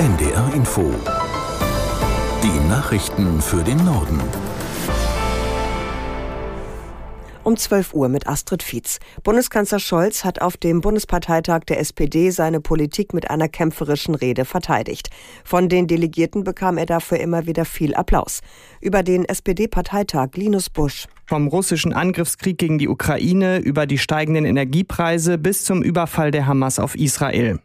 NDR Info. Die Nachrichten für den Norden. Um 12 Uhr mit Astrid Fietz. Bundeskanzler Scholz hat auf dem Bundesparteitag der SPD seine Politik mit einer kämpferischen Rede verteidigt. Von den Delegierten bekam er dafür immer wieder viel Applaus. Über den SPD-Parteitag Linus Busch. Vom russischen Angriffskrieg gegen die Ukraine über die steigenden Energiepreise bis zum Überfall der Hamas auf Israel.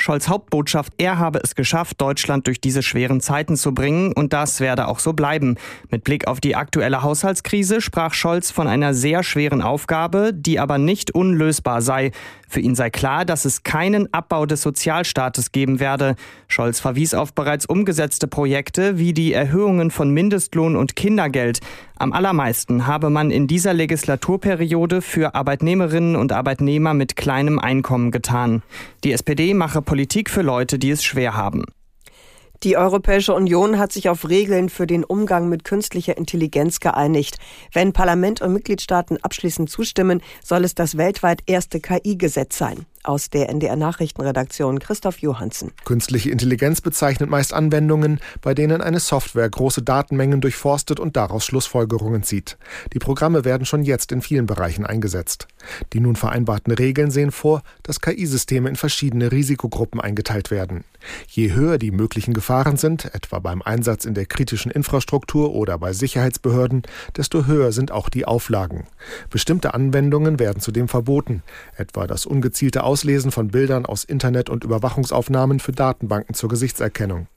Scholz Hauptbotschaft, er habe es geschafft, Deutschland durch diese schweren Zeiten zu bringen und das werde auch so bleiben. Mit Blick auf die aktuelle Haushaltskrise sprach Scholz von einer sehr schweren Aufgabe, die aber nicht unlösbar sei. Für ihn sei klar, dass es keinen Abbau des Sozialstaates geben werde. Scholz verwies auf bereits umgesetzte Projekte wie die Erhöhungen von Mindestlohn und Kindergeld. Am allermeisten habe man in dieser Legislaturperiode für Arbeitnehmerinnen und Arbeitnehmer mit kleinem Einkommen getan. Die SPD mache Politik für Leute, die es schwer haben. Die Europäische Union hat sich auf Regeln für den Umgang mit künstlicher Intelligenz geeinigt. Wenn Parlament und Mitgliedstaaten abschließend zustimmen, soll es das weltweit erste KI-Gesetz sein aus der NDR Nachrichtenredaktion Christoph Johansen. Künstliche Intelligenz bezeichnet meist Anwendungen, bei denen eine Software große Datenmengen durchforstet und daraus Schlussfolgerungen zieht. Die Programme werden schon jetzt in vielen Bereichen eingesetzt. Die nun vereinbarten Regeln sehen vor, dass KI-Systeme in verschiedene Risikogruppen eingeteilt werden. Je höher die möglichen Gefahren sind, etwa beim Einsatz in der kritischen Infrastruktur oder bei Sicherheitsbehörden, desto höher sind auch die Auflagen. Bestimmte Anwendungen werden zudem verboten, etwa das ungezielte Auslesen von Bildern aus Internet- und Überwachungsaufnahmen für Datenbanken zur Gesichtserkennung.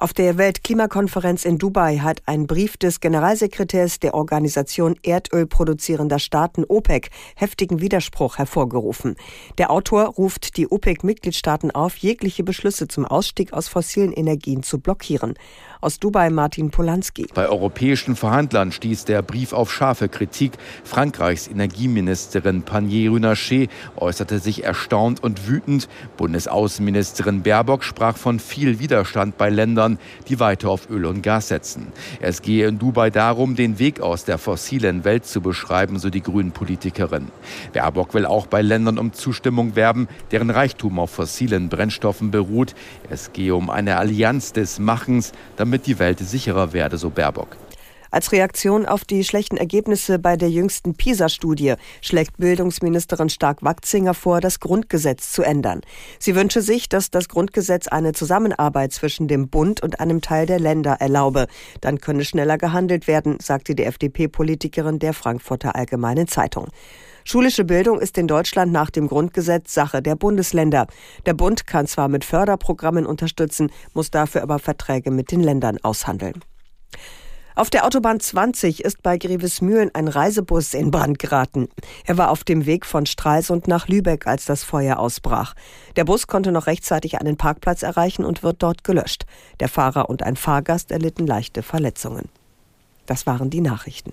Auf der Weltklimakonferenz in Dubai hat ein Brief des Generalsekretärs der Organisation Erdölproduzierender Staaten OPEC heftigen Widerspruch hervorgerufen. Der Autor ruft die OPEC-Mitgliedstaaten auf, jegliche Beschlüsse zum Ausstieg aus fossilen Energien zu blockieren. Aus Dubai Martin Polanski. Bei europäischen Verhandlern stieß der Brief auf scharfe Kritik. Frankreichs Energieministerin Panier Runacher äußerte sich erstaunt und wütend. Bundesaußenministerin Baerbock sprach von viel Widerstand bei Ländern, die weiter auf Öl und Gas setzen. Es gehe in Dubai darum, den Weg aus der fossilen Welt zu beschreiben, so die Grünen-Politikerin. Baerbock will auch bei Ländern um Zustimmung werben, deren Reichtum auf fossilen Brennstoffen beruht. Es gehe um eine Allianz des Machens, damit damit die Welt sicherer werde, so Baerbock. Als Reaktion auf die schlechten Ergebnisse bei der jüngsten PISA-Studie schlägt Bildungsministerin Stark-Wachzinger vor, das Grundgesetz zu ändern. Sie wünsche sich, dass das Grundgesetz eine Zusammenarbeit zwischen dem Bund und einem Teil der Länder erlaube. Dann könne schneller gehandelt werden, sagte die FDP-Politikerin der Frankfurter Allgemeinen Zeitung. Schulische Bildung ist in Deutschland nach dem Grundgesetz Sache der Bundesländer. Der Bund kann zwar mit Förderprogrammen unterstützen, muss dafür aber Verträge mit den Ländern aushandeln. Auf der Autobahn 20 ist bei Grevesmühlen ein Reisebus in Brand geraten. Er war auf dem Weg von Stralsund nach Lübeck, als das Feuer ausbrach. Der Bus konnte noch rechtzeitig einen Parkplatz erreichen und wird dort gelöscht. Der Fahrer und ein Fahrgast erlitten leichte Verletzungen. Das waren die Nachrichten.